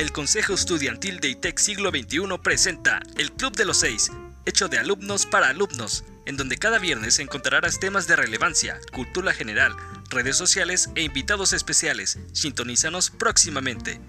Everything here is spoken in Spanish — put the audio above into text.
El Consejo Estudiantil de ITEC Siglo XXI presenta El Club de los Seis, hecho de alumnos para alumnos, en donde cada viernes encontrarás temas de relevancia, cultura general, redes sociales e invitados especiales. Sintonízanos próximamente.